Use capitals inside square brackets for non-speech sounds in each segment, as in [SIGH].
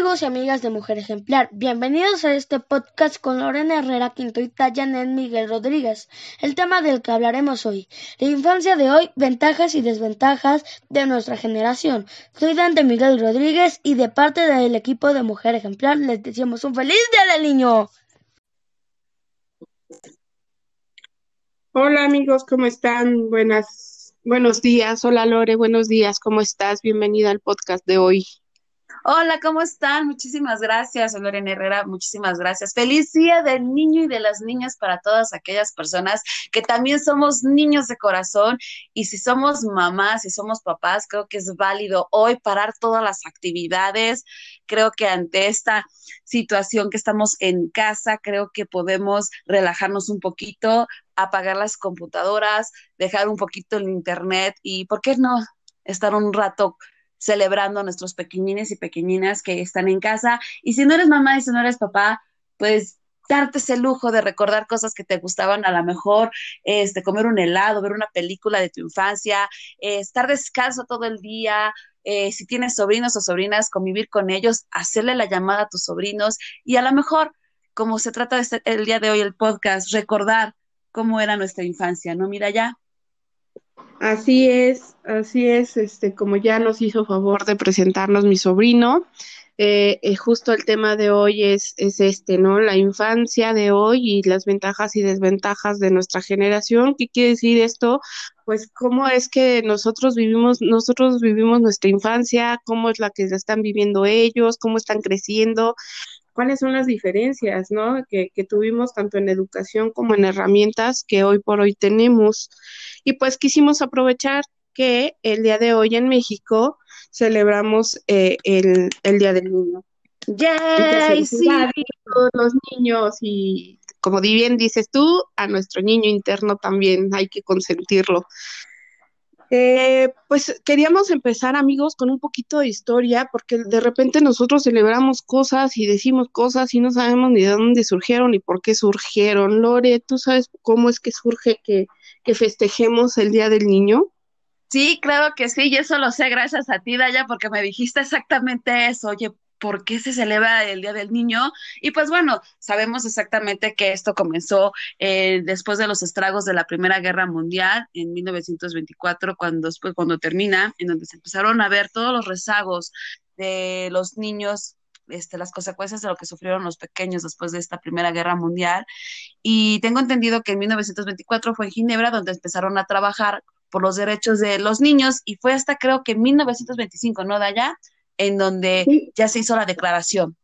amigos y amigas de Mujer Ejemplar, bienvenidos a este podcast con Lorena Herrera Quinto y Tayanet Miguel Rodríguez. El tema del que hablaremos hoy, la infancia de hoy, ventajas y desventajas de nuestra generación. Soy Dante Miguel Rodríguez y de parte del equipo de Mujer Ejemplar les deseamos un feliz día del niño. Hola amigos, ¿cómo están? Buenas, buenos días. Hola Lore, buenos días. ¿Cómo estás? Bienvenida al podcast de hoy. Hola, ¿cómo están? Muchísimas gracias, Lorena Herrera, muchísimas gracias. Feliz día del niño y de las niñas para todas aquellas personas que también somos niños de corazón y si somos mamás, si somos papás, creo que es válido hoy parar todas las actividades. Creo que ante esta situación que estamos en casa, creo que podemos relajarnos un poquito, apagar las computadoras, dejar un poquito el internet y, ¿por qué no? estar un rato celebrando a nuestros pequeñines y pequeñinas que están en casa. Y si no eres mamá y si no eres papá, pues darte ese lujo de recordar cosas que te gustaban, a lo mejor este, comer un helado, ver una película de tu infancia, eh, estar descalzo todo el día, eh, si tienes sobrinos o sobrinas, convivir con ellos, hacerle la llamada a tus sobrinos y a lo mejor, como se trata de este, el día de hoy el podcast, recordar cómo era nuestra infancia, ¿no? Mira ya. Así es, así es, este, como ya nos hizo favor de presentarnos mi sobrino, eh, eh, justo el tema de hoy es, es este, ¿no? La infancia de hoy y las ventajas y desventajas de nuestra generación. ¿Qué quiere decir esto? Pues cómo es que nosotros vivimos, nosotros vivimos nuestra infancia, cómo es la que están viviendo ellos, cómo están creciendo, cuáles son las diferencias, ¿no? Que, que tuvimos tanto en educación como en herramientas que hoy por hoy tenemos. Y pues quisimos aprovechar que el día de hoy en México celebramos eh, el, Día del Niño. ¡Yay! Sí. A todos los niños y como bien dices tú, a nuestro niño interno también hay que consentirlo. Eh, pues queríamos empezar, amigos, con un poquito de historia, porque de repente nosotros celebramos cosas y decimos cosas y no sabemos ni de dónde surgieron ni por qué surgieron. Lore, ¿tú sabes cómo es que surge que, que festejemos el Día del Niño? Sí, claro que sí, y eso lo sé gracias a ti, Daya, porque me dijiste exactamente eso. Oye, por qué se celebra el Día del Niño. Y pues bueno, sabemos exactamente que esto comenzó eh, después de los estragos de la Primera Guerra Mundial en 1924, cuando después cuando termina, en donde se empezaron a ver todos los rezagos de los niños este, las consecuencias de lo que sufrieron los pequeños después de esta Primera Guerra Mundial. Y tengo entendido que en 1924 fue en Ginebra donde empezaron a trabajar por los derechos de los niños y fue hasta creo que en 1925, ¿no, Daya? En donde ya se hizo la declaración.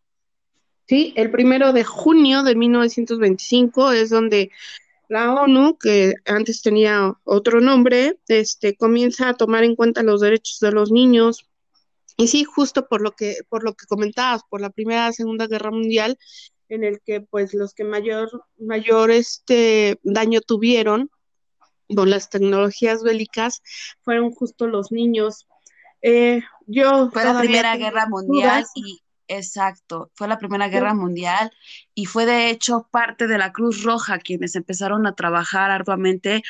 Sí, el primero de junio de 1925 es donde la ONU, que antes tenía otro nombre, este, comienza a tomar en cuenta los derechos de los niños. Y sí, justo por lo que, por lo que comentabas, por la Primera Segunda Guerra Mundial, en el que pues los que mayor, mayor este daño tuvieron con las tecnologías bélicas fueron justo los niños. Eh, yo fue la Primera Guerra Mundial y exacto, fue la Primera Guerra Mundial y fue de hecho parte de la Cruz Roja quienes empezaron a trabajar arduamente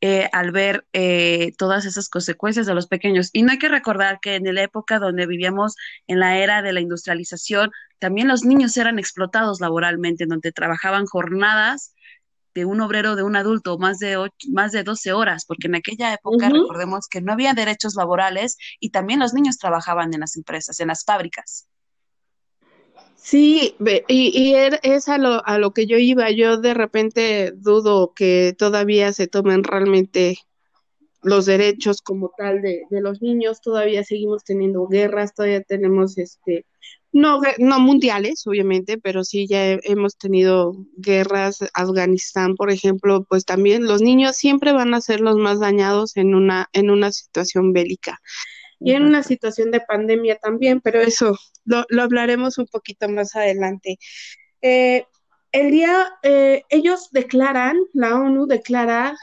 eh, al ver eh, todas esas consecuencias de los pequeños. Y no hay que recordar que en la época donde vivíamos en la era de la industrialización, también los niños eran explotados laboralmente, donde trabajaban jornadas de un obrero, de un adulto, más de, más de 12 horas, porque en aquella época recordemos que no había derechos laborales y también los niños trabajaban en las empresas, en las fábricas. Sí, y, y er, es a lo, a lo que yo iba. Yo de repente dudo que todavía se tomen realmente los derechos como tal de, de los niños. Todavía seguimos teniendo guerras, todavía tenemos este no, no mundiales, obviamente, pero sí ya hemos tenido guerras, Afganistán, por ejemplo, pues también los niños siempre van a ser los más dañados en una, en una situación bélica y en una situación de pandemia también, pero eso lo, lo hablaremos un poquito más adelante. Eh, el día, eh, ellos declaran, la ONU declara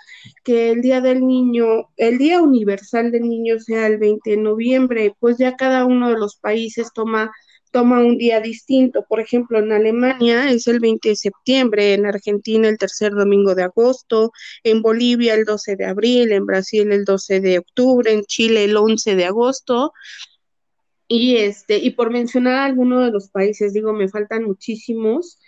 que el Día del Niño, el Día Universal del Niño sea el 20 de noviembre, pues ya cada uno de los países toma toma un día distinto. Por ejemplo, en Alemania es el 20 de septiembre, en Argentina el tercer domingo de agosto, en Bolivia el 12 de abril, en Brasil el 12 de octubre, en Chile el 11 de agosto. Y este, y por mencionar algunos de los países, digo, me faltan muchísimos,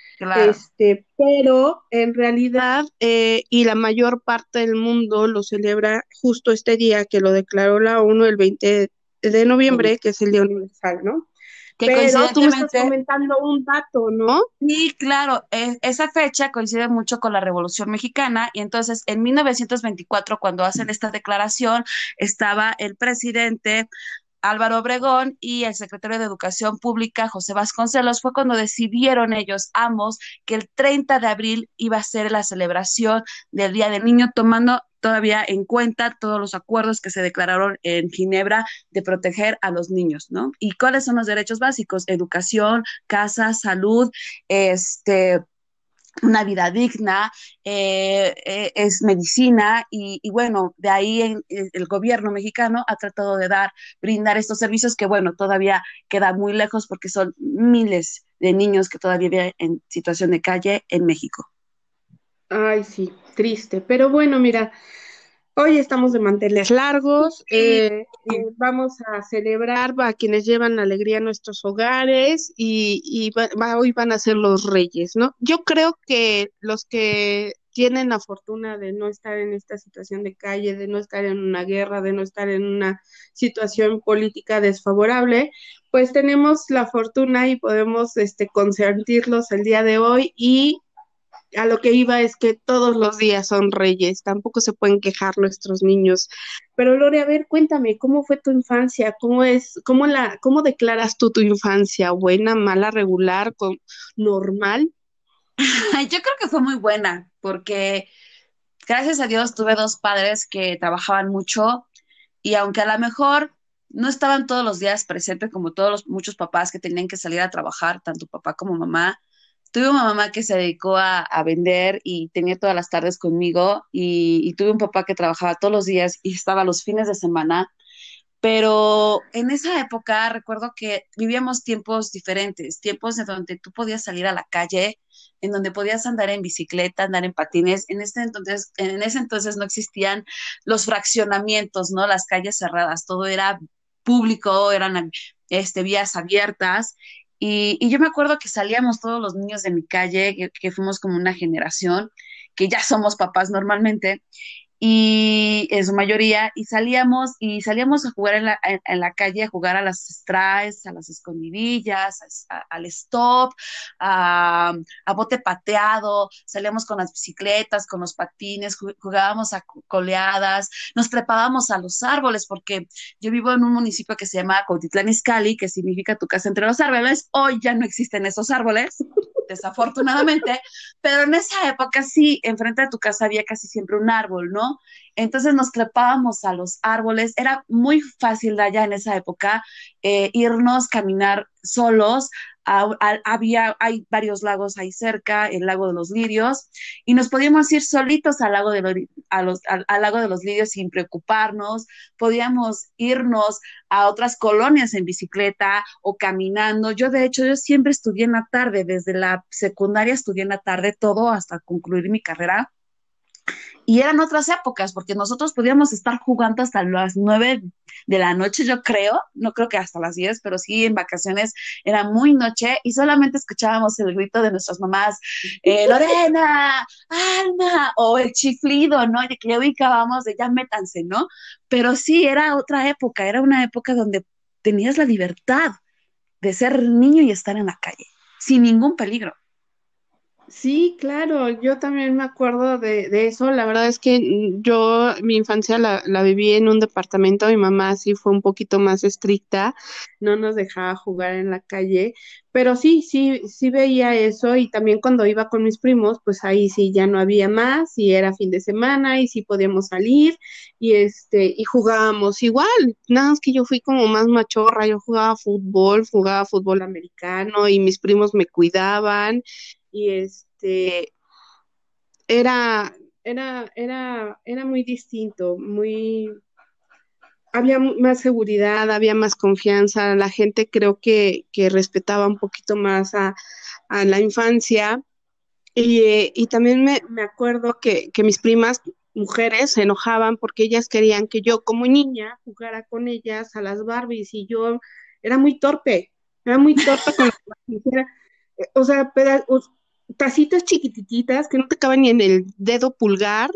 este, pero en realidad, eh, y la mayor parte del mundo lo celebra justo este día que lo declaró la ONU el 20 de noviembre, que es el Día Universal, ¿no? Que Pero tú me estás comentando un dato, ¿no? Sí, claro, e, esa fecha coincide mucho con la Revolución Mexicana y entonces en 1924, cuando hacen esta declaración, estaba el presidente Álvaro Obregón y el secretario de Educación Pública, José Vasconcelos, fue cuando decidieron ellos ambos que el 30 de abril iba a ser la celebración del Día del Niño, tomando todavía en cuenta todos los acuerdos que se declararon en Ginebra de proteger a los niños, ¿no? ¿Y cuáles son los derechos básicos? Educación, casa, salud, este una vida digna, eh, eh, es medicina y, bueno, de ahí el gobierno mexicano ha tratado de dar, brindar estos servicios que bueno, todavía queda muy lejos porque son miles de niños que todavía viven en situación de calle en México. Ay, sí, triste, pero bueno, mira, Hoy estamos de manteles largos, eh, vamos a celebrar a quienes llevan alegría a nuestros hogares y, hoy van a ser los reyes, ¿no? Yo creo que los que tienen la fortuna de no estar en esta situación de calle, de no estar en una guerra, de no estar en una situación política desfavorable, pues tenemos la fortuna y podemos este, consentirlos el día de hoy y a lo que iba es que todos los días son reyes, tampoco se pueden quejar nuestros niños. Pero Lore, a ver, cuéntame, ¿cómo fue tu infancia? ¿Cómo es, cómo la, cómo declaras tú tu infancia? ¿Buena, mala, regular, con, normal? [LAUGHS] Yo creo que fue muy buena, porque gracias a Dios tuve dos padres que trabajaban mucho y aunque a lo mejor no estaban todos los días presentes como todos los muchos papás que tenían que salir a trabajar, tanto papá como mamá, tuve una mamá que se dedicó a, vender y tenía todas las tardes conmigo y, tuve un papá que trabajaba todos los días y estaba los fines de semana. Pero en esa época recuerdo que vivíamos tiempos diferentes, tiempos en donde tú podías salir a la calle, en donde podías andar en bicicleta, andar en patines. En, este entonces, en ese entonces no existían los fraccionamientos, ¿no? Las calles cerradas, todo era público, eran este, vías abiertas y, yo me acuerdo que salíamos todos los niños de mi calle, que, fuimos como una generación, que ya somos papás normalmente, y en su mayoría, y salíamos, y salíamos a jugar en la, en, la calle, a jugar a las strays, a las escondidillas, al stop, a, bote pateado, salíamos con las bicicletas, con los patines, jugábamos a coleadas, nos trepábamos a los árboles, porque yo vivo en un municipio que se llama Cautitlán Izcalli, que significa tu casa entre los árboles, hoy ya no existen esos árboles, [LAUGHS] desafortunadamente, pero en esa época sí, enfrente de tu casa había casi siempre un árbol, ¿no? Entonces nos trepábamos a los árboles, era muy fácil de allá en esa época eh, irnos, caminar solos había, hay varios lagos ahí cerca, el lago de los lirios, y nos podíamos ir solitos al lago de, los, al, lago de los lirios sin preocuparnos, podíamos irnos a otras colonias en bicicleta o caminando. Yo, de hecho, yo siempre estudié en la tarde, desde la secundaria estudié en la tarde todo hasta concluir mi carrera y eran otras épocas, porque nosotros podíamos estar jugando hasta las nueve de la noche, yo creo, no creo que hasta las diez, pero sí en vacaciones era muy noche y solamente escuchábamos el grito de nuestras mamás, eh, Lorena, Alma, o el chiflido, ¿no? Y que ya ubicábamos de ya métanse, ¿no? Pero sí, era otra época, era una época donde tenías la libertad de ser niño y estar en la calle, sin ningún peligro. Sí, claro, yo también me acuerdo de, de, eso. La verdad es que yo mi infancia la, la, viví en un departamento, mi mamá sí fue un poquito más estricta, no nos dejaba jugar en la calle, pero sí, sí, sí veía eso y también cuando iba con mis primos, pues ahí sí ya no había más y era fin de semana y sí podíamos salir y este y jugábamos igual, nada más que yo fui como más machorra, yo jugaba fútbol, jugaba fútbol americano y mis primos me cuidaban y este era, era, era, era muy distinto, muy había más seguridad, había más confianza, la gente creo que, que respetaba un poquito más a, a la infancia. Y, eh, y también me, me acuerdo que, que, mis primas mujeres se enojaban porque ellas querían que yo como niña jugara con ellas a las Barbies y yo era muy torpe, era muy torpe con la o sea, tacitas chiquititas que no te caben ni en el dedo pulgar,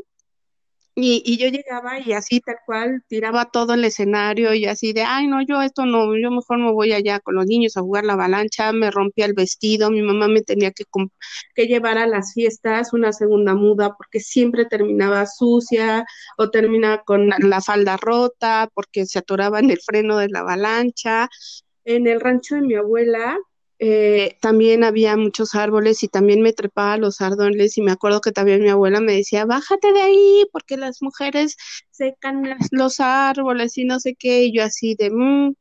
y, y, yo llegaba y así tal cual tiraba todo el escenario y así de, ay no, yo esto no, yo mejor me voy allá con los niños a jugar la avalancha, me rompía el vestido, mi mamá me tenía que, que llevar a las fiestas una segunda muda porque siempre terminaba sucia o terminaba con la falda rota porque se atoraba en el freno de la avalancha. En el rancho de mi abuela, eh, también había muchos árboles y también me trepaba a los árboles y me acuerdo que también mi abuela me decía, bájate de ahí porque las mujeres secan los árboles y no sé qué, y yo así de, mm,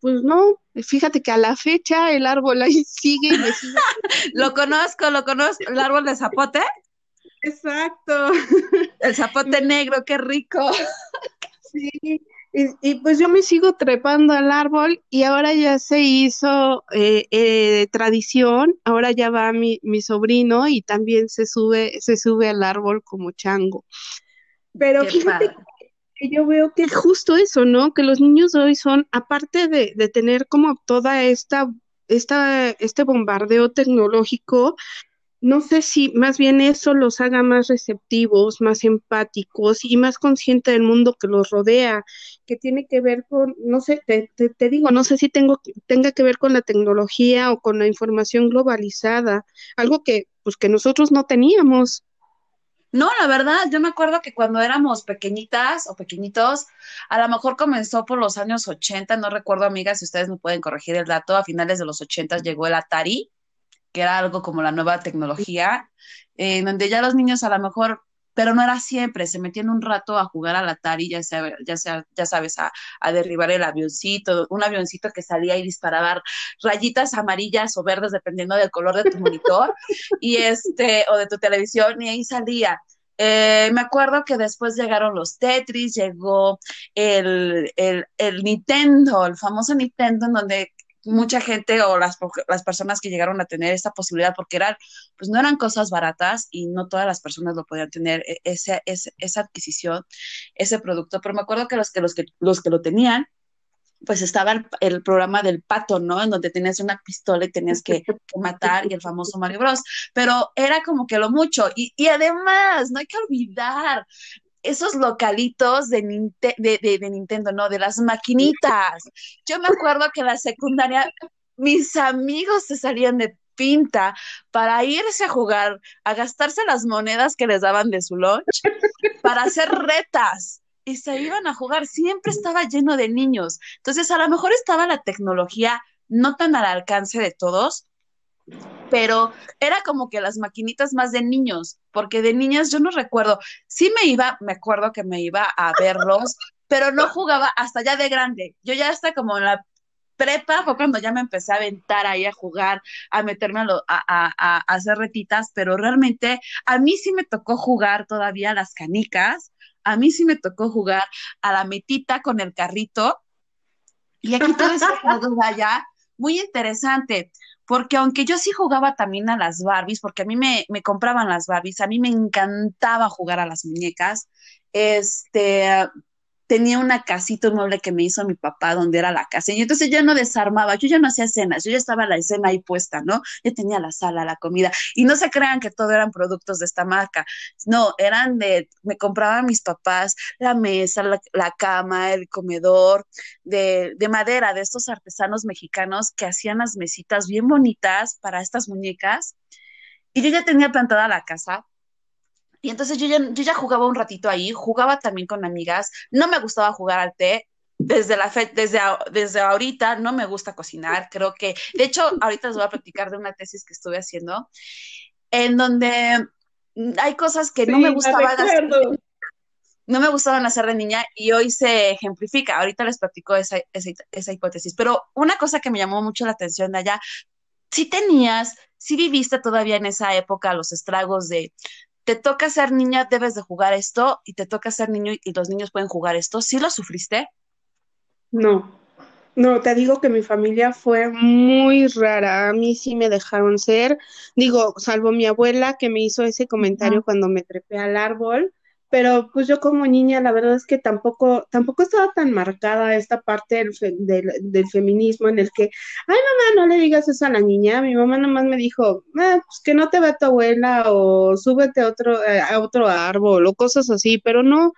pues no, fíjate que a la fecha el árbol ahí [LAUGHS] sigue y me sigue. [LAUGHS] lo conozco, lo conozco, el árbol de zapote. Exacto. El zapote [LAUGHS] negro, qué rico. Sí, y, pues yo me sigo trepando al árbol y ahora ya se hizo eh, eh, tradición, ahora ya va mi, mi sobrino y también se sube, se sube al árbol como chango. Pero fíjate que yo veo que justo eso, ¿no? Que los niños hoy son, aparte de, de tener como toda esta, esta, este bombardeo tecnológico, no sé si más bien eso los haga más receptivos, más empáticos y más conscientes del mundo que los rodea, que tiene que ver con, no sé, te, te, digo, no sé si tengo, tenga que ver con la tecnología o con la información globalizada, algo que, pues, que nosotros no teníamos. No, la verdad, yo me acuerdo que cuando éramos pequeñitas o pequeñitos, a lo mejor comenzó por los años 80, no recuerdo, amigas, si ustedes me pueden corregir el dato, a finales de los 80 llegó el Atari, que era algo como la nueva tecnología, en donde ya los niños a lo mejor, pero no era siempre, se metían un rato a jugar al Atari, ya sea, ya sea, ya sabes, a, a derribar el avioncito, un avioncito que salía y disparaba rayitas amarillas o verdes, dependiendo del color de tu monitor, [LAUGHS] y este, o de tu televisión, y ahí salía. Eh, me acuerdo que después llegaron los Tetris, llegó el, el, el, Nintendo, el famoso Nintendo, en donde mucha gente o las, las personas que llegaron a tener esta posibilidad, porque eran, pues no eran cosas baratas y no todas las personas lo podían tener, e, ese, esa adquisición, ese producto, pero me acuerdo que los que, los que, los que lo tenían, pues estaba el, programa del pato, ¿no? En donde tenías una pistola y tenías que, matar y el famoso Mario Bros. Pero era como que lo mucho. Y, y además, no hay que olvidar, esos localitos de, de, Nintendo, no, de las maquinitas. Yo me acuerdo que en la secundaria mis amigos se salían de pinta para irse a jugar, a gastarse las monedas que les daban de su lunch, para hacer retas. Y se iban a jugar, siempre estaba lleno de niños. Entonces, a lo mejor estaba la tecnología no tan al alcance de todos, pero era como que las maquinitas más de niños, porque de niñas yo no recuerdo, sí me iba, me acuerdo que me iba a verlos, [LAUGHS] pero no jugaba hasta ya de grande. Yo ya hasta como en la prepa fue cuando ya me empecé a aventar ahí a jugar, a meterme a, a, hacer retitas, pero realmente a mí sí me tocó jugar todavía las canicas, a mí sí me tocó jugar a la metita con el carrito. Y aquí todo [LAUGHS] duda ya, muy interesante porque aunque yo sí jugaba también a las Barbies, porque a mí me, me, compraban las Barbies, a mí me encantaba jugar a las muñecas, este, tenía una casita, un mueble que me hizo mi papá donde era la casa. Y entonces yo no desarmaba, yo ya no hacía cenas, yo ya estaba la escena ahí puesta, ¿no? Yo tenía la sala, la comida. Y no se crean que todo eran productos de esta marca. No, eran de, me compraban mis papás la mesa, la, cama, el comedor, de, de madera, de estos artesanos mexicanos que hacían las mesitas bien bonitas para estas muñecas. Y yo ya tenía plantada la casa, y entonces yo ya, yo ya jugaba un ratito ahí, jugaba también con amigas, no me gustaba jugar al té, desde la fe, desde, desde ahorita no me gusta cocinar, creo que, de hecho, ahorita les voy a platicar de una tesis que estuve haciendo, en donde hay cosas que no me gustaban hacer, no me gustaban hacer de niña y hoy se ejemplifica, ahorita les platico esa, esa, esa hipótesis, pero una cosa que me llamó mucho la atención de allá, si tenías, si viviste todavía en esa época los estragos de te toca ser niña, debes de jugar esto, y te toca ser niño y los niños pueden jugar esto. ¿Sí lo sufriste? No, no, te digo que mi familia fue muy rara. A mí sí me dejaron ser, digo, salvo mi abuela que me hizo ese comentario cuando me trepé al árbol, pero pues yo como niña la verdad es que tampoco, tampoco estaba tan marcada esta parte del, del, feminismo en el que, ay mamá, no le digas eso a la niña, mi mamá nomás me dijo, ah, pues que no te va tu abuela o súbete a otro, eh, a otro árbol o cosas así, pero no,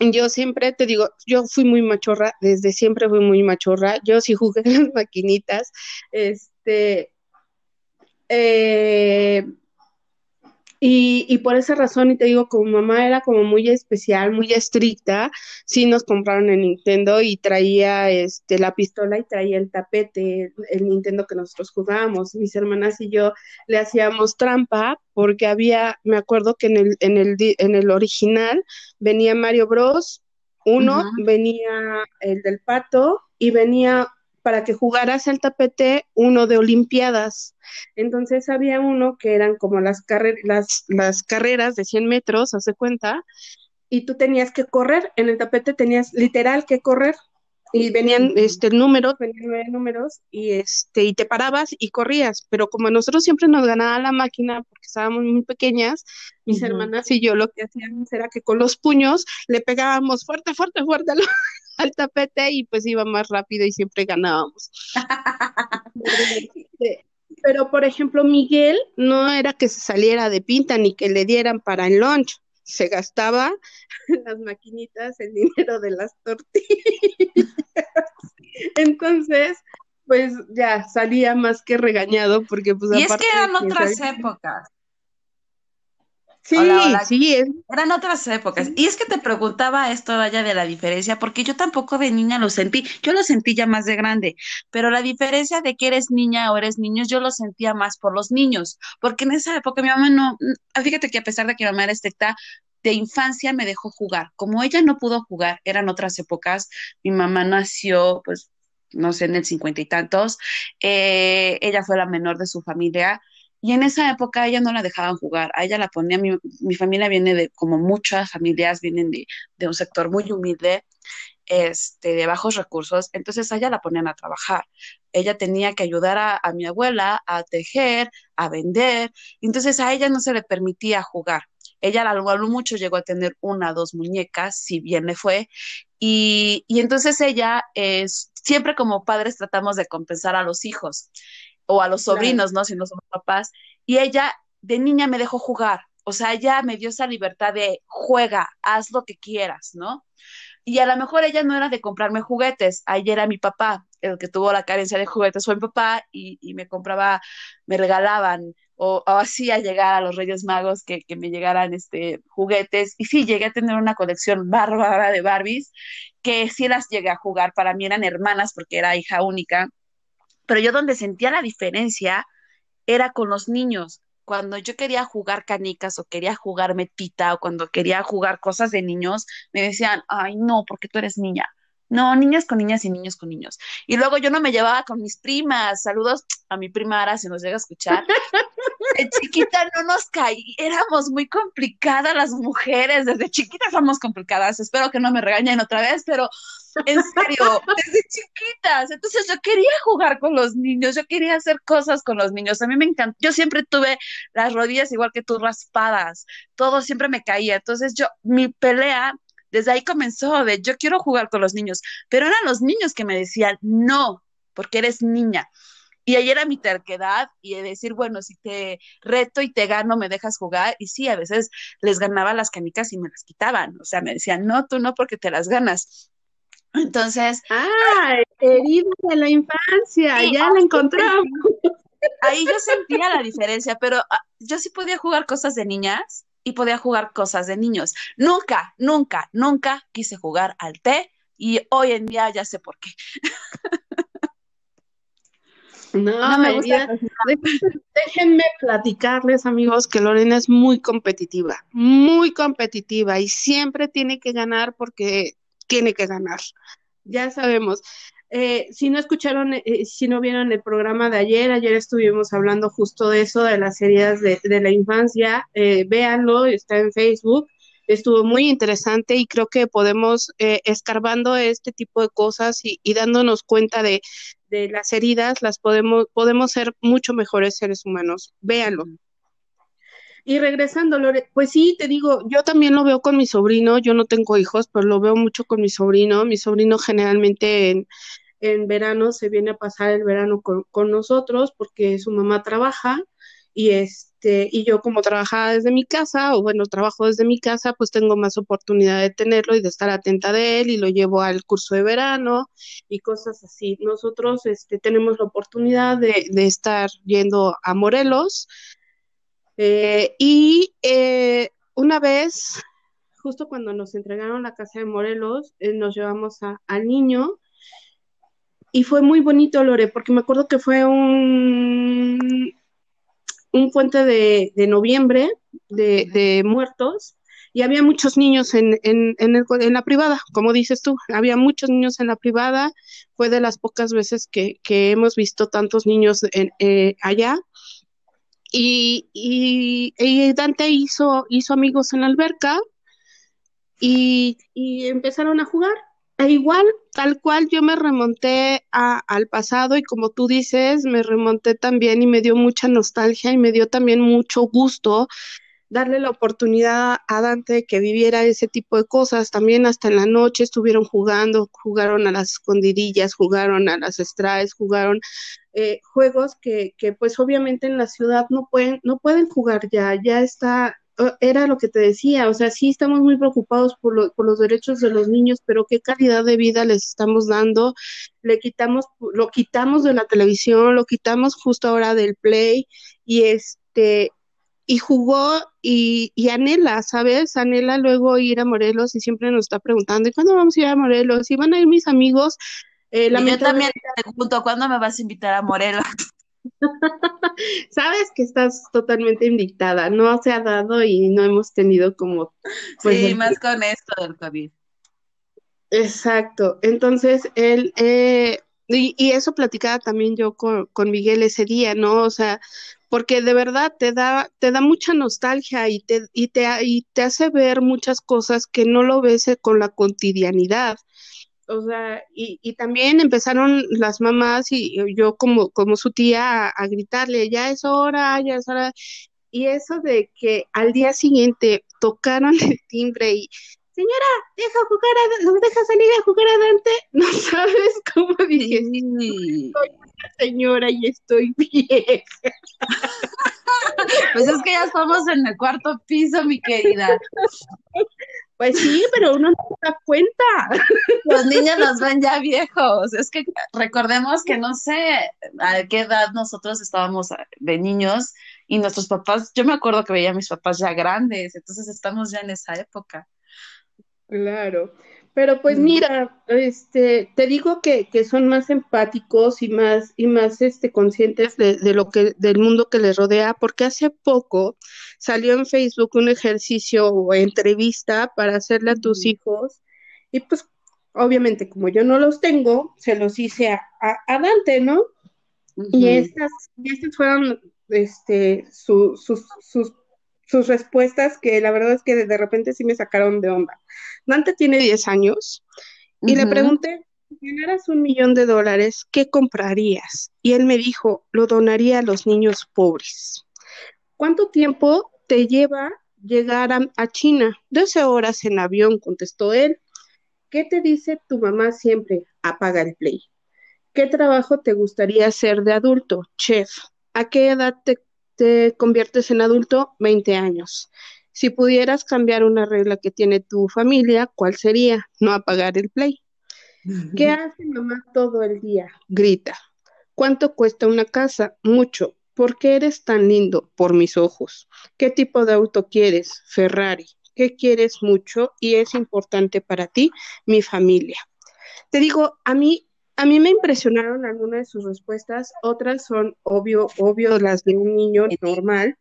yo siempre te digo, yo fui muy machorra, desde siempre fui muy machorra, yo sí jugué en [LAUGHS] las maquinitas, este, eh, y, y, por esa razón, y te digo, como mamá era como muy especial, muy estricta, sí nos compraron el Nintendo y traía este, la pistola y traía el tapete, el Nintendo que nosotros jugábamos. Mis hermanas y yo le hacíamos trampa porque había, me acuerdo que en el, en el, en el original venía Mario Bros. Uno, venía el del pato y venía para que jugaras el tapete uno de Olimpiadas. Entonces había uno que eran como las, las, las carreras de 100 metros, hace cuenta, y tú tenías que correr, en el tapete tenías literal que correr y venían este números, venían nueve números y este y te parabas y corrías, pero como nosotros siempre nos ganaba la máquina porque estábamos muy pequeñas, mis hermanas y yo lo que hacíamos era que con los puños le pegábamos fuerte, fuerte, fuerte al tapete y pues iba más rápido y siempre ganábamos. [LAUGHS] Pero, por ejemplo, Miguel no era que se saliera de pinta ni que le dieran para el lunch. Se gastaba en [LAUGHS] las maquinitas el dinero de las tortillas. [LAUGHS] Entonces, pues ya salía más que regañado porque pues... Y es que eran otras épocas. Sí, sí, eran otras épocas. Y es que te preguntaba esto, vaya, de la diferencia, porque yo tampoco de niña lo sentí. Yo lo sentí ya más de grande, pero la diferencia de que eres niña o eres niño, yo lo sentía más por los niños, porque en esa época mi mamá no, mm, fíjate que a pesar de que mi mamá era estricta, de infancia me dejó jugar. Como ella no pudo jugar, eran otras épocas. Mi mamá nació, pues, no sé, en el cincuenta y tantos. Eh, ella fue la menor de su familia y en esa época ella no la dejaban jugar, a ella la ponía, mi, mi familia viene de, como muchas familias vienen de, de, un sector muy humilde, este, de bajos recursos, entonces a ella la ponían a trabajar. Ella tenía que ayudar a, a mi abuela a tejer, a vender, entonces a ella no se le permitía jugar. Ella a lo mucho llegó a tener una dos muñecas, si bien le fue, y, y entonces ella, es, siempre como padres tratamos de compensar a los hijos o a los sobrinos, ¿no? Si no somos papás. Y ella de niña me dejó jugar, o sea, ella me dio esa libertad de juega, haz lo que quieras, ¿no? Y a lo mejor ella no era de comprarme juguetes, ayer era mi papá, el que tuvo la carencia de juguetes fue mi papá y, y me compraba, me regalaban o, o hacía llegar a los Reyes Magos que, que, me llegaran este, juguetes. Y sí, llegué a tener una colección bárbara de Barbies que sí las llegué a jugar, para mí eran hermanas porque era hija única pero yo donde sentía la diferencia era con los niños. Cuando yo quería jugar canicas o quería jugar metita o cuando quería jugar cosas de niños, me decían, ay, no, porque tú eres niña. No, niñas con niñas y niños con niños. Y luego yo no me llevaba con mis primas. Saludos a mi prima Ara, si nos llega a escuchar. [LAUGHS] De chiquita no nos caí, éramos muy complicadas las mujeres, desde chiquitas somos complicadas. Espero que no me regañen otra vez, pero en serio, desde chiquitas. Entonces yo quería jugar con los niños, yo quería hacer cosas con los niños. A mí me encantó. Yo siempre tuve las rodillas igual que tú raspadas. Todo siempre me caía. Entonces yo, mi pelea desde ahí comenzó de yo quiero jugar con los niños, pero eran los niños que me decían no, porque eres niña. Y ahí era mi terquedad y decir, bueno, si te reto y te gano, me dejas jugar. Y sí, a veces les ganaba las canicas y me las quitaban. O sea, me decían, no, tú no, porque te las ganas. Entonces. ¡Ah! Herida de la infancia, ya la encontramos. Ahí yo sentía la diferencia, pero ah, yo sí podía jugar cosas de niñas y podía jugar cosas de niños. Nunca, nunca, nunca quise jugar al té y hoy en día ya sé por qué. No, me gusta. Déjenme platicarles, amigos, que Lorena es muy competitiva, muy competitiva y siempre tiene que ganar porque tiene que ganar. Ya sabemos. Eh, si no escucharon, eh, si no vieron el programa de ayer, ayer estuvimos hablando justo de eso, de las heridas de, la infancia. Eh, véanlo, está en Facebook. Estuvo muy interesante y creo que podemos, eh, escarbando este tipo de cosas y, dándonos cuenta de, de, las heridas, las podemos, podemos ser mucho mejores seres humanos. Véanlo. Y regresando, Lore, pues sí, te digo, yo también lo veo con mi sobrino, yo no tengo hijos, pero lo veo mucho con mi sobrino. Mi sobrino generalmente en, en verano se viene a pasar el verano con, con nosotros porque su mamá trabaja y este y yo como trabajaba desde mi casa o bueno trabajo desde mi casa pues tengo más oportunidad de tenerlo y de estar atenta de él y lo llevo al curso de verano y cosas así nosotros este tenemos la oportunidad de, de estar yendo a Morelos eh, y eh, una vez, justo cuando nos entregaron la casa de Morelos, eh, nos llevamos a, al niño y fue muy bonito, Lore, porque me acuerdo que fue un, un puente de, de noviembre de, de, muertos y había muchos niños en, en, en, el, en, la privada, como dices tú, había muchos niños en la privada, fue de las pocas veces que, que hemos visto tantos niños en, eh, allá y, y, Dante hizo, hizo amigos en la alberca y, y, empezaron a jugar. E igual, tal cual yo me remonté a, al pasado y como tú dices, me remonté también y me dio mucha nostalgia y me dio también mucho gusto darle la oportunidad a Dante que viviera ese tipo de cosas. También hasta en la noche estuvieron jugando, jugaron a las escondidillas, jugaron a las strays, jugaron eh, juegos que, que pues obviamente en la ciudad no pueden, no pueden jugar ya, ya está, era lo que te decía, o sea, sí estamos muy preocupados por, lo, por los derechos de los niños, pero qué calidad de vida les estamos dando, le quitamos, lo quitamos de la televisión, lo quitamos justo ahora del play, y este, y jugó y, y, anhela, ¿sabes? Anhela luego ir a Morelos y siempre nos está preguntando, ¿y cuándo vamos a ir a Morelos? Y van a ir mis amigos. Eh, y yo también te pregunto, ¿cuándo me vas a invitar a Morelos? [LAUGHS] Sabes que estás totalmente invitada, no se ha dado y no hemos tenido como... Pues, sí, el... más con esto del COVID. Exacto, entonces él... Eh, y, y, eso platicaba también yo con, con Miguel ese día, ¿no? O sea, porque de verdad te da, te da mucha nostalgia y te, y te, y te hace ver muchas cosas que no lo ves con la cotidianidad. O sea, y, y también empezaron las mamás y yo como, como su tía a, a gritarle, ya es hora, ya es hora. Y eso de que al día siguiente tocaron [LAUGHS] el timbre y, señora, deja jugar a, deja salir a jugar a Dante, [LAUGHS] no sabes cómo dije, sí. soy una señora y estoy vieja. [LAUGHS] Pues es que ya estamos en el cuarto piso, mi querida. Pues sí, pero uno no se da cuenta. Los niños [LAUGHS] nos ven ya viejos. Es que recordemos que no sé a qué edad nosotros estábamos de niños y nuestros papás, yo me acuerdo que veía a mis papás ya grandes, entonces estamos ya en esa época. Claro, pero pues mira, este, te digo que, que son más empáticos y más, y más este, conscientes de, de, lo que, del mundo que les rodea, porque hace poco salió en Facebook un ejercicio o entrevista para hacerle a tus hijos, y pues obviamente como yo no los tengo, se los hice a, a, a Dante, ¿no? Uh -huh. Y estas, y estas fueron este, su, sus, sus sus respuestas que la verdad es que de repente sí me sacaron de onda. Dante tiene 10 años y uh -huh. le pregunté, si ganaras un millón de dólares, ¿qué comprarías? Y él me dijo, lo donaría a los niños pobres. ¿Cuánto tiempo te lleva llegar a, a China? 12 horas en avión, contestó él. ¿Qué te dice tu mamá siempre? Apaga el play. ¿Qué trabajo te gustaría hacer de adulto? Chef. ¿A qué edad te te conviertes en adulto 20 años. Si pudieras cambiar una regla que tiene tu familia, ¿cuál sería? No apagar el play. ¿Qué hace mamá todo el día? Grita. ¿Cuánto cuesta una casa? Mucho. ¿Por qué eres tan lindo? Por mis ojos. ¿Qué tipo de auto quieres? Ferrari. ¿Qué quieres mucho y es importante para ti? Mi familia. Te digo, a mí a mí me impresionaron algunas de sus respuestas, otras son obvio, obvio las de un niño normal,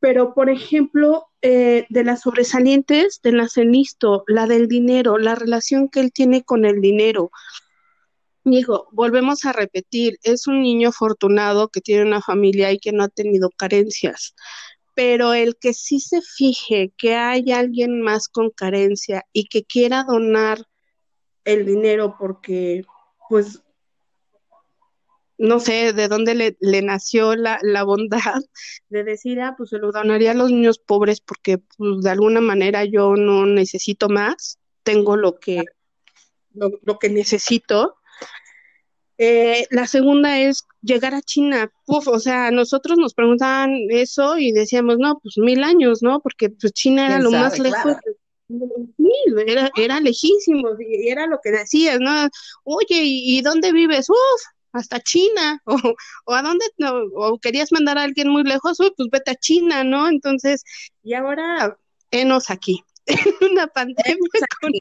pero por ejemplo, eh, de las sobresalientes, de las listo, la del dinero, la relación que él tiene con el dinero. Digo, volvemos a repetir, es un niño afortunado que tiene una familia y que no ha tenido carencias, pero el que sí se fije que hay alguien más con carencia y que quiera donar el dinero porque pues no sé de dónde le, le nació la, la, bondad de decir, ah, pues se lo donaría a los niños pobres porque pues, de alguna manera yo no necesito más, tengo lo que, lo, lo que necesito. Eh, la segunda es llegar a China. Uf, o sea, nosotros nos preguntaban eso y decíamos, no, pues mil años, ¿no? Porque pues China era lo sabe? más lejos. Claro. Era, era lejísimo y era lo que decías, ¿no? Oye, ¿y, y dónde vives? Uf, hasta China, [LAUGHS] o, o a dónde, no, o querías mandar a alguien muy lejos, uy, pues vete a China, ¿no? Entonces, y ahora, enos aquí, [LAUGHS] una pandemia con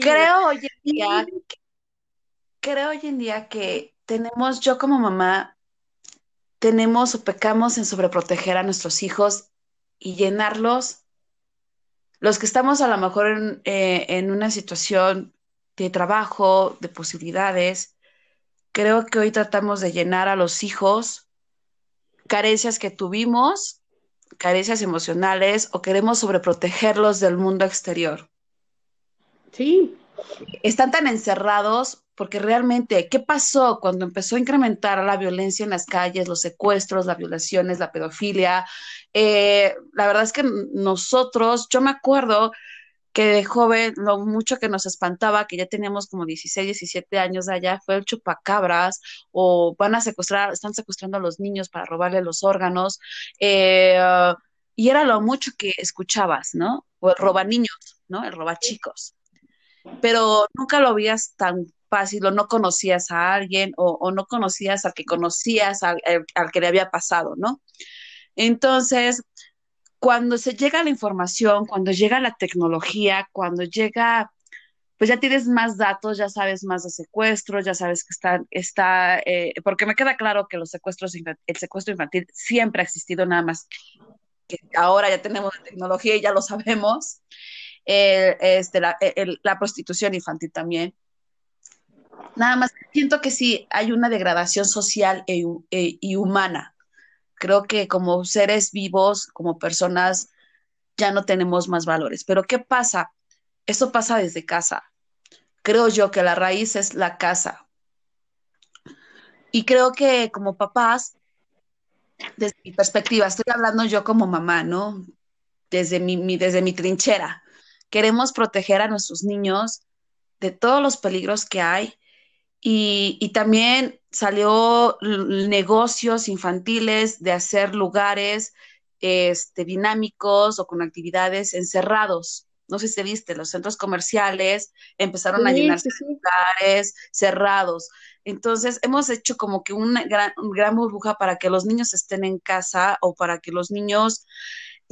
Creo hoy en día, creo hoy en día que tenemos, yo como mamá, tenemos o pecamos en sobreproteger a nuestros hijos y llenarlos, los que estamos a lo mejor en, eh, en una situación de trabajo, de posibilidades, creo que hoy tratamos de llenar a los hijos carencias que tuvimos, carencias emocionales, o queremos sobreprotegerlos del mundo exterior. Sí. Están tan encerrados porque realmente, ¿qué pasó cuando empezó a incrementar la violencia en las calles, los secuestros, las violaciones, la pedofilia? Eh, la verdad es que nosotros, yo me acuerdo que de joven lo mucho que nos espantaba, que ya teníamos como 16, 17 años allá, fue el chupacabras o van a secuestrar, están secuestrando a los niños para robarle los órganos. Eh, y era lo mucho que escuchabas, ¿no? O el roba niños, ¿no? El roba chicos. Pero nunca lo veías tan fácil o no conocías a alguien o, o no conocías al que conocías, al, al que le había pasado, ¿no? Entonces, cuando se llega la información, cuando llega la tecnología, cuando llega, pues ya tienes más datos, ya sabes más de secuestros, ya sabes que está, está eh, porque me queda claro que los secuestros, el secuestro infantil siempre ha existido, nada más que ahora ya tenemos la tecnología y ya lo sabemos, eh, este, la, el, la prostitución infantil también. Nada más siento que sí hay una degradación social e, e, y humana Creo que como seres vivos, como personas, ya no tenemos más valores. Pero ¿qué pasa? Eso pasa desde casa. Creo yo que la raíz es la casa. Y creo que como papás, desde mi perspectiva, estoy hablando yo como mamá, ¿no? Desde mi, desde mi trinchera. Queremos proteger a nuestros niños de todos los peligros que hay y, y también salió negocios infantiles de hacer lugares este, dinámicos o con actividades encerrados. No sé si te viste, los centros comerciales empezaron sí, a llenarse sí, de lugares cerrados. Entonces, hemos hecho como que una gran, una gran burbuja para que los niños estén en casa o para que los niños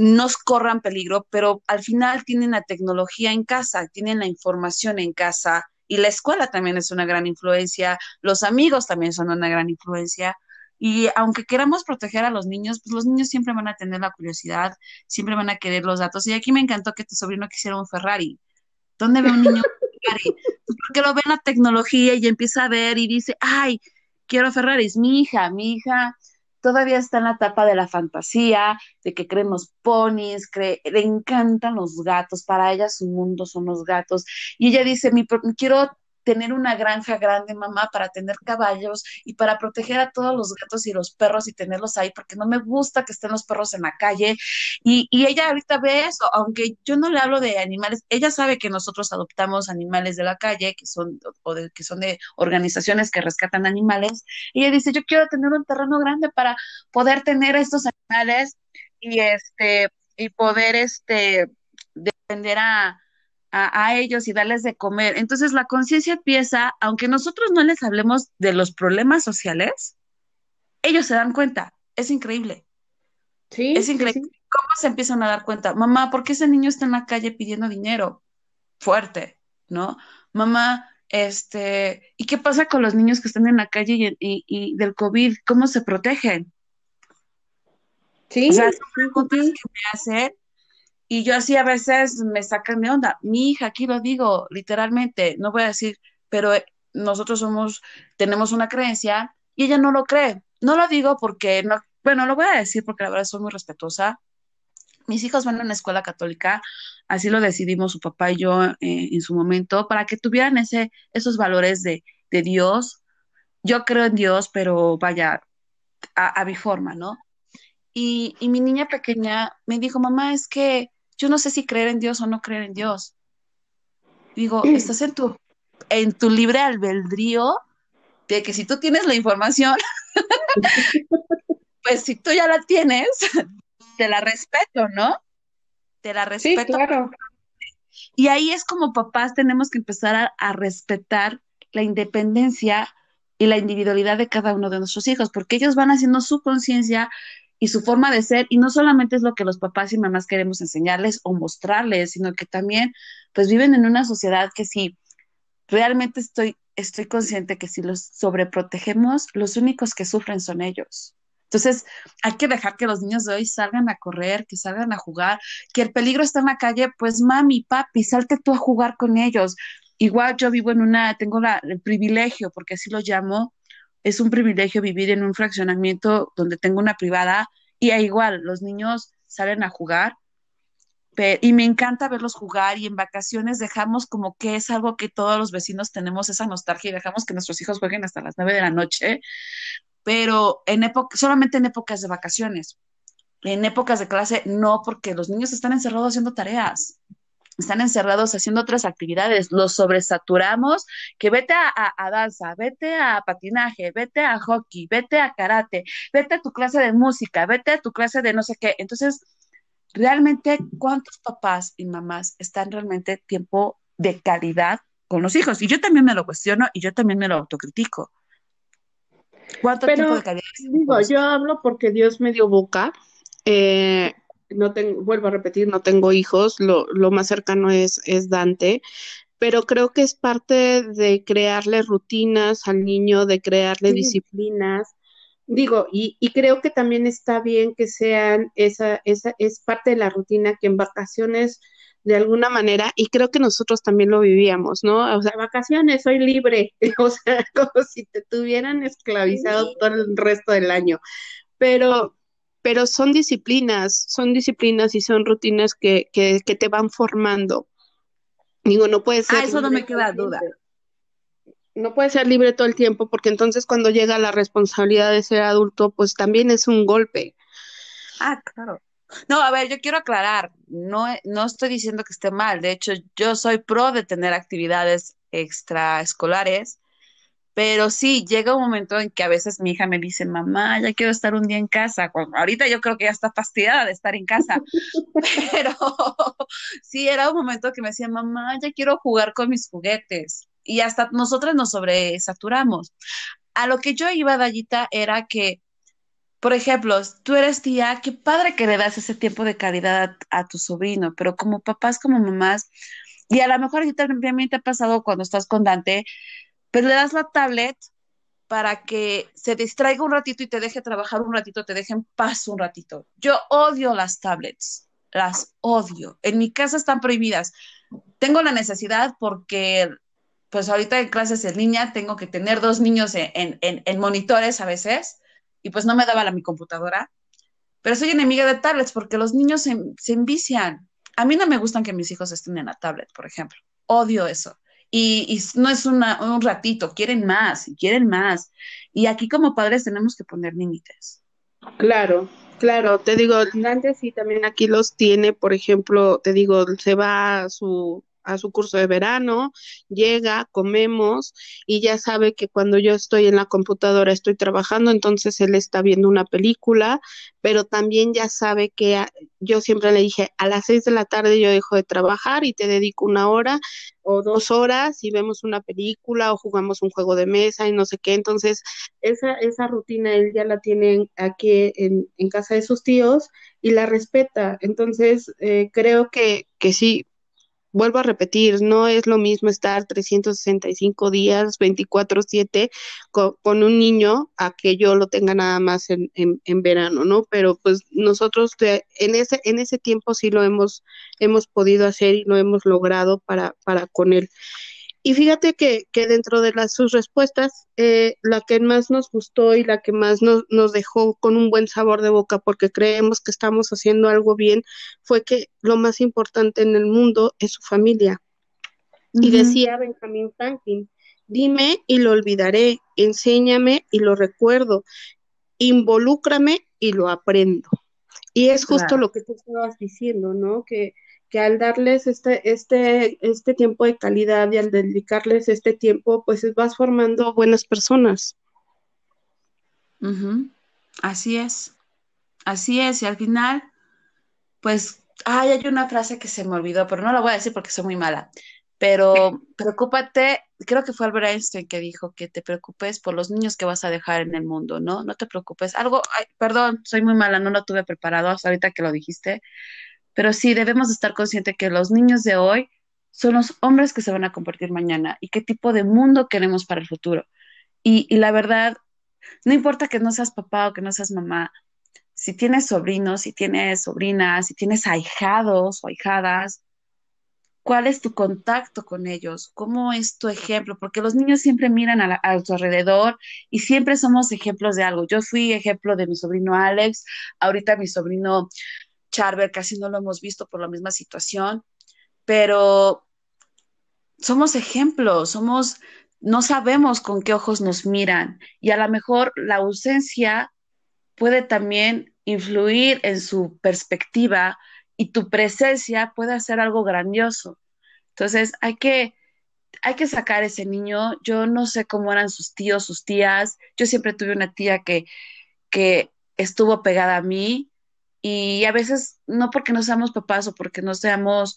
no corran peligro, pero al final tienen la tecnología en casa, tienen la información en casa, y la escuela también es una gran influencia, los amigos también son una gran influencia. Y aunque queramos proteger a los niños, pues los niños siempre van a tener la curiosidad, siempre van a querer los datos. Y aquí me encantó que tu sobrino quisiera un Ferrari. ¿Dónde ve un niño un Ferrari? Pues porque lo ve en la tecnología y empieza a ver y dice, ay, quiero Ferraris. Mi hija, mi hija todavía está en la etapa de la fantasía, de que creen los ponis, cree, le encantan los gatos, para ella su mundo son los gatos. Y ella dice, mi, quiero tener una granja grande, mamá, para tener caballos y para proteger a todos los gatos y los perros y tenerlos ahí, porque no me gusta que estén los perros en la calle. Y, y ella ahorita ve eso, aunque yo no le hablo de animales, ella sabe que nosotros adoptamos animales de la calle, que son, o de, que son de organizaciones que rescatan animales. Y ella dice, yo quiero tener un terreno grande para poder tener estos animales y este, y poder este defender a, a, a, ellos y darles de comer. Entonces la conciencia empieza, aunque nosotros no les hablemos de los problemas sociales, ellos se dan cuenta. Es increíble. Sí. Es increíble. Sí, sí. ¿Cómo se empiezan a dar cuenta? Mamá, ¿por qué ese niño está en la calle pidiendo dinero? Fuerte, ¿no? Mamá, este, ¿y qué pasa con los niños que están en la calle y, y, y del COVID? ¿Cómo se protegen? Sí. O sea, son preguntas que me hacen y yo así a veces me sacan de onda. Mi hija, aquí lo digo literalmente, no voy a decir, pero nosotros somos, tenemos una creencia y ella no lo cree. No lo digo porque, no, bueno, lo voy a decir porque la verdad soy muy respetuosa. Mis hijos van a una escuela católica, así lo decidimos su papá y yo eh, en su momento, para que tuvieran ese, esos valores de, de Dios, yo creo en Dios, pero vaya, a, mi forma, ¿no? Y, y mi niña pequeña me dijo, mamá, es que yo no sé si creer en Dios o no creer en Dios. Digo, estás en tu, en tu libre albedrío de que si tú tienes la información, [LAUGHS] pues si tú ya la tienes, [LAUGHS] te la respeto, ¿no? Te la respeto. Sí, claro. Y ahí es como papás tenemos que empezar a, respetar la independencia y la individualidad de cada uno de nuestros hijos, porque ellos van haciendo su conciencia y su forma de ser, y no solamente es lo que los papás y mamás queremos enseñarles o mostrarles, sino que también pues viven en una sociedad que si realmente estoy, estoy consciente que si los sobreprotegemos, los únicos que sufren son ellos. Entonces, hay que dejar que los niños de hoy salgan a correr, que salgan a jugar, que el peligro está en la calle, pues mami, papi, salte tú a jugar con ellos. Igual yo vivo en una, tengo el privilegio, porque así lo llamo, es un privilegio vivir en un fraccionamiento donde tengo una privada y igual los niños salen a jugar y me encanta verlos jugar y en vacaciones dejamos como que es algo que todos los vecinos tenemos esa nostalgia y dejamos que nuestros hijos jueguen hasta las nueve de la noche pero en solamente en épocas de vacaciones. En épocas de clase, no, porque los niños están encerrados haciendo tareas, están encerrados haciendo otras actividades, los sobresaturamos, que vete a, a, danza, vete a patinaje, vete a hockey, vete a karate, vete a tu clase de música, vete a tu clase de no sé qué. Entonces, realmente, ¿cuántos papás y mamás están realmente tiempo de calidad con los hijos? Y yo también me lo cuestiono y yo también me lo autocritico. ¿Cuánto tiempo de calidad? Digo, yo hablo porque Dios me dio boca. Eh, no tengo, vuelvo a repetir, no tengo hijos, lo, lo más cercano es, es Dante, pero creo que es parte de crearle rutinas al niño, de crearle disciplinas. Digo, y, y, creo que también está bien que sean esa, esa, es parte de la rutina que en vacaciones de alguna manera, y creo que nosotros también lo vivíamos, ¿no? O sea, vacaciones, soy libre, [LAUGHS] o sea, como si te tuvieran esclavizado todo el resto del año. Pero, pero son disciplinas, son disciplinas y son rutinas que, que, que te van formando. Digo, no puede ser. Ah, eso no me queda duda. No puede ser libre todo el tiempo, porque entonces cuando llega la responsabilidad de ser adulto, pues también es un golpe. Ah, claro. No, a ver, yo quiero aclarar, no, no estoy diciendo que esté mal, de hecho yo soy pro de tener actividades extraescolares, pero sí, llega un momento en que a veces mi hija me dice, mamá, ya quiero estar un día en casa. ahorita yo creo que ya está fastidiada de estar en casa, [LAUGHS] pero [LAUGHS] sí, era un momento que me decía, mamá, ya quiero jugar con mis juguetes. Y hasta nosotros nos sobresaturamos. A lo que yo iba, Dayita, era que por ejemplo, tú eres tía, qué padre que le das ese tiempo de calidad a, tu sobrino, pero como papás, como mamás, y a lo mejor a ti también te ha pasado cuando estás con Dante, pero le das la tablet para que se distraiga un ratito y te deje trabajar un ratito, te deje en paz un ratito. Yo odio las tablets, las odio. En mi casa están prohibidas. Tengo la necesidad porque, pues ahorita en clases en línea tengo que tener dos niños en, en monitores a veces y pues no me daba la mi computadora. Pero soy enemiga de tablets porque los niños se, se envician. A mí no me gustan que mis hijos estén en la tablet, por ejemplo. Odio eso. Y, y, no es una, un ratito, quieren más quieren más. Y aquí como padres tenemos que poner límites. Claro, claro, te digo, Nantes sí también aquí los tiene, por ejemplo, te digo, se va a su a su curso de verano, llega, comemos y ya sabe que cuando yo estoy en la computadora estoy trabajando, entonces él está viendo una película, pero también ya sabe que yo siempre le dije, a las seis de la tarde yo dejo de trabajar y te dedico una hora o dos horas y vemos una película o jugamos un juego de mesa y no sé qué, entonces esa, esa rutina él ya la tiene aquí en, en casa de sus tíos y la respeta, entonces eh, creo que, que sí, vuelvo a repetir, no es lo mismo estar 365 días, 24/7 con, con, un niño a que yo lo tenga nada más en, en, verano, ¿no? Pero pues nosotros en, ese, en ese tiempo sí lo hemos, hemos podido hacer y lo hemos logrado para, para con él. Y fíjate que, que dentro de las, sus respuestas, eh, la que más nos gustó y la que más nos, nos dejó con un buen sabor de boca porque creemos que estamos haciendo algo bien fue que lo más importante en el mundo es su familia. Y decía Benjamin Franklin Dime y lo olvidaré, enséñame y lo recuerdo, involúcrame y lo aprendo. Y es justo lo que tú estabas diciendo, ¿no? Que, que al darles este, este, este tiempo de calidad y al dedicarles este tiempo, pues vas formando buenas personas. Así es, así es, y al final, pues, ay, hay una frase que se me olvidó, pero no la voy a decir porque soy muy mala, pero [LAUGHS] preocúpate, creo que fue Albert Einstein que dijo que te preocupes por los niños que vas a dejar en el mundo, ¿no? No te preocupes. Algo, ay, perdón, soy muy mala, no lo tuve preparado hasta ahorita que lo dijiste, pero sí debemos estar conscientes que los niños de hoy son los hombres que se van a convertir mañana y qué tipo de mundo queremos para el futuro. Y, y la verdad, no importa que no seas papá o que no seas mamá, si tienes sobrinos, si tienes sobrinas, si tienes ahijados o ahijadas, ¿Cuál es tu contacto con ellos? ¿Cómo es tu ejemplo? Porque los niños siempre miran a, su alrededor y siempre somos ejemplos de algo. Yo fui ejemplo de mi sobrino Alex, ahorita mi sobrino Charver casi no lo hemos visto por la misma situación, pero somos ejemplos, somos, no sabemos con qué ojos nos miran y a lo mejor la ausencia puede también influir en su perspectiva y tu presencia puede hacer algo grandioso. Entonces, hay que, hay que sacar ese niño. Yo no sé cómo eran sus tíos, sus tías. Yo siempre tuve una tía que, que estuvo pegada a mí y a veces, no porque no seamos papás o porque no seamos,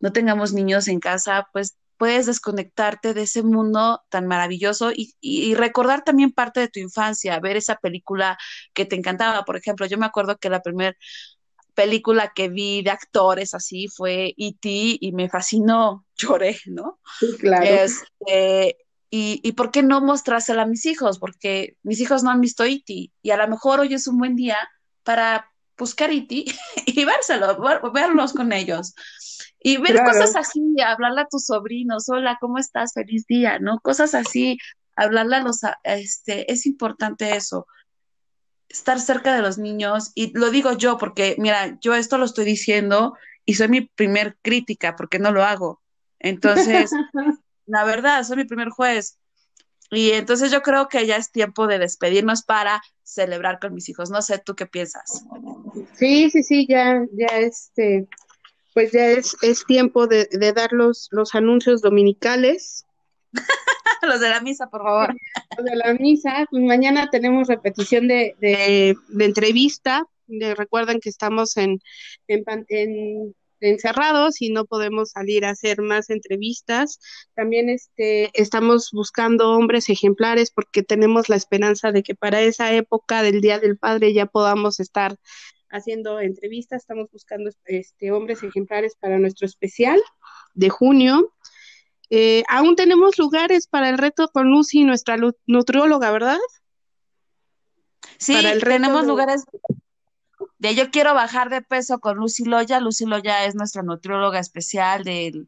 no tengamos niños en casa, pues puedes desconectarte de ese mundo tan maravilloso y, y, recordar también parte de tu infancia, ver esa película que te encantaba. Por ejemplo, yo me acuerdo que la primera película que vi de actores así fue E.T. y me fascinó, [LAUGHS] lloré, ¿no? Sí, claro. Este, y, y, por qué no mostrársela a mis hijos? Porque mis hijos no han visto E.T. y a lo mejor hoy es un buen día para buscar E.T. [LAUGHS] y vérselo, verlos con ellos. Y ver cosas así, hablarle a tus sobrinos, hola, ¿cómo estás? Feliz día, ¿no? Cosas así, hablarle a los, este, es importante eso estar cerca de los niños, y lo digo yo porque, mira, yo esto lo estoy diciendo y soy mi primer crítica porque no lo hago. Entonces, [LAUGHS] la verdad, soy mi primer juez. Y entonces yo creo que ya es tiempo de despedirnos para celebrar con mis hijos. No sé, ¿tú qué piensas? Sí, sí, sí, ya, ya este, pues ya es, es tiempo de, de dar los, los anuncios dominicales. [LAUGHS] Los de la misa, por favor. Los de la misa, pues mañana tenemos repetición de, de, entrevista. recuerden que estamos en, en, encerrados y no podemos salir a hacer más entrevistas. También este, estamos buscando hombres ejemplares porque tenemos la esperanza de que para esa época del Día del Padre ya podamos estar haciendo entrevistas. Estamos buscando este, hombres ejemplares para nuestro especial de junio. Eh, aún tenemos lugares para el reto con Lucy, nuestra nutrióloga, ¿verdad? Sí, tenemos lugares de yo quiero bajar de peso con Lucy Loya. Lucy Loya es nuestra nutrióloga especial, de,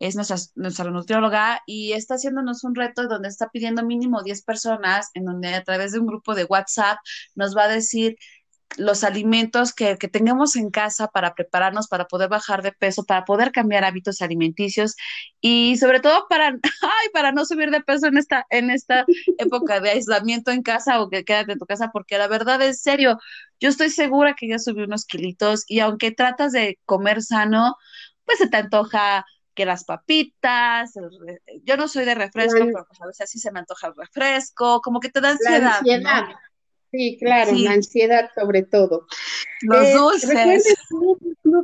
es nuestra, nuestra nutrióloga y está haciéndonos un reto donde está pidiendo mínimo 10 personas, en donde a través de un grupo de WhatsApp nos va a decir los alimentos que, que, tengamos en casa para prepararnos, para poder bajar de peso, para poder cambiar hábitos alimenticios y sobre todo para, [LAUGHS] ay, para no subir de peso en esta, en esta época de aislamiento en casa o que quédate en tu casa, porque la verdad es serio, yo estoy segura que ya subí unos kilitos y aunque tratas de comer sano, pues se te antoja que las papitas, yo no soy de refresco, pero pues a veces así se me antoja el refresco, como que te da ansiedad. Sí, claro, la ansiedad sobre todo. Los eh, dulces.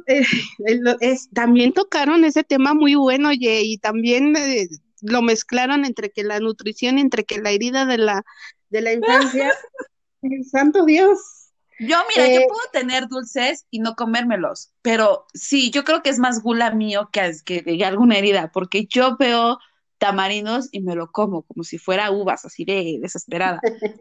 Eh, también tocaron ese tema muy bueno, oye, y también eh, lo mezclaron entre que la nutrición, entre que la herida de la, de la infancia. [LAUGHS] Santo Dios. Yo, mira, yo puedo tener dulces y no comérmelos, pero sí, yo creo que es más gula mío que, que alguna herida, porque yo veo tamarinos y me lo como como si fuera uvas, así de desesperada.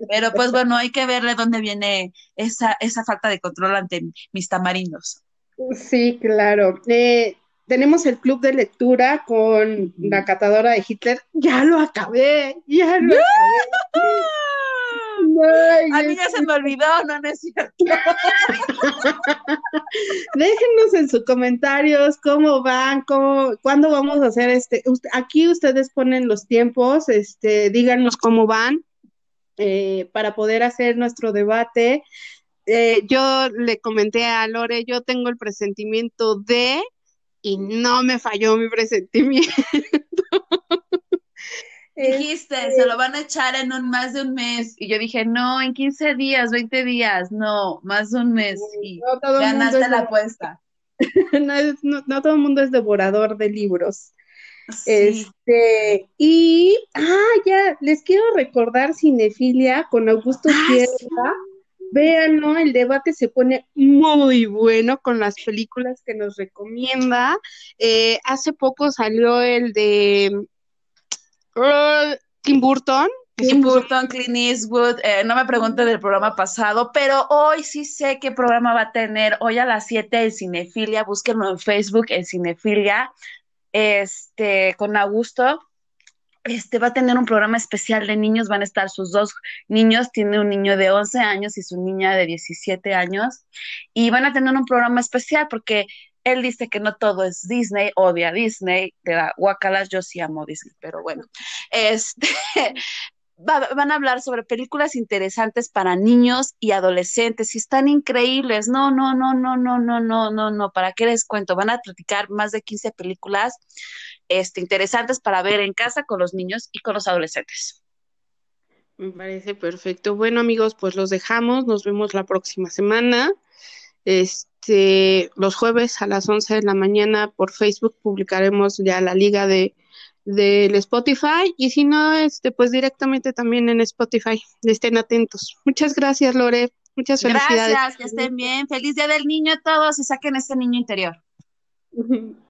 Pero pues bueno, hay que verle dónde viene esa, esa falta de control ante mis tamarinos. Sí, claro. Eh, tenemos el club de lectura con la catadora de Hitler. Ya lo acabé, ya lo acabé. A mí ya se me olvidó, no, no es cierto. [LAUGHS] Déjenos en sus comentarios cómo van, cómo, cuándo vamos a hacer este. Aquí ustedes ponen los tiempos, este, díganos cómo van eh, para poder hacer nuestro debate. Eh, yo le comenté a Lore, yo tengo el presentimiento de, y no me falló mi presentimiento. [LAUGHS] Dijiste, se este lo van a echar en un más de un mes. Y yo dije, no, en 15 días, 20 días, no, más de un mes. Y ganaste la apuesta. no, todo el mundo es devorador de libros. Este, y, ah, ya, les quiero recordar Cinefilia con Augusto ah, Sierra. Vean, ¿no? El debate se pone muy bueno con las películas que nos recomienda. Eh, hace poco salió el de Tim Burton. Tim Burton, Clint Eastwood, eh, no me pregunte del programa pasado, pero hoy sí sé qué programa va a tener. Hoy a las 7 en Cinefilia, búsquenlo en Facebook en Cinefilia, este, con Augusto. Este va a tener un programa especial de niños, van a estar sus dos niños, tiene un niño de 11 años y su niña de 17 años, y van a tener un programa especial porque él dice que no todo es Disney, odia Disney, de la guacalas, yo sí amo Disney, pero bueno, este, [LAUGHS] van a hablar sobre películas interesantes para niños y adolescentes y están increíbles. No, no, no, no, no, no, no, no, no, ¿para qué les cuento? Van a platicar más de 15 películas este, interesantes para ver en casa con los niños y con los adolescentes. Me parece perfecto. Bueno, amigos, pues los dejamos. Nos vemos la próxima semana. Este, los jueves a las 11 de la mañana por Facebook publicaremos ya la liga de del Spotify y si no, este, pues directamente también en Spotify. Estén atentos. Muchas gracias, Lore. Muchas felicidades. Gracias, que estén bien. Feliz Día del Niño a todos y saquen ese niño interior. [LAUGHS]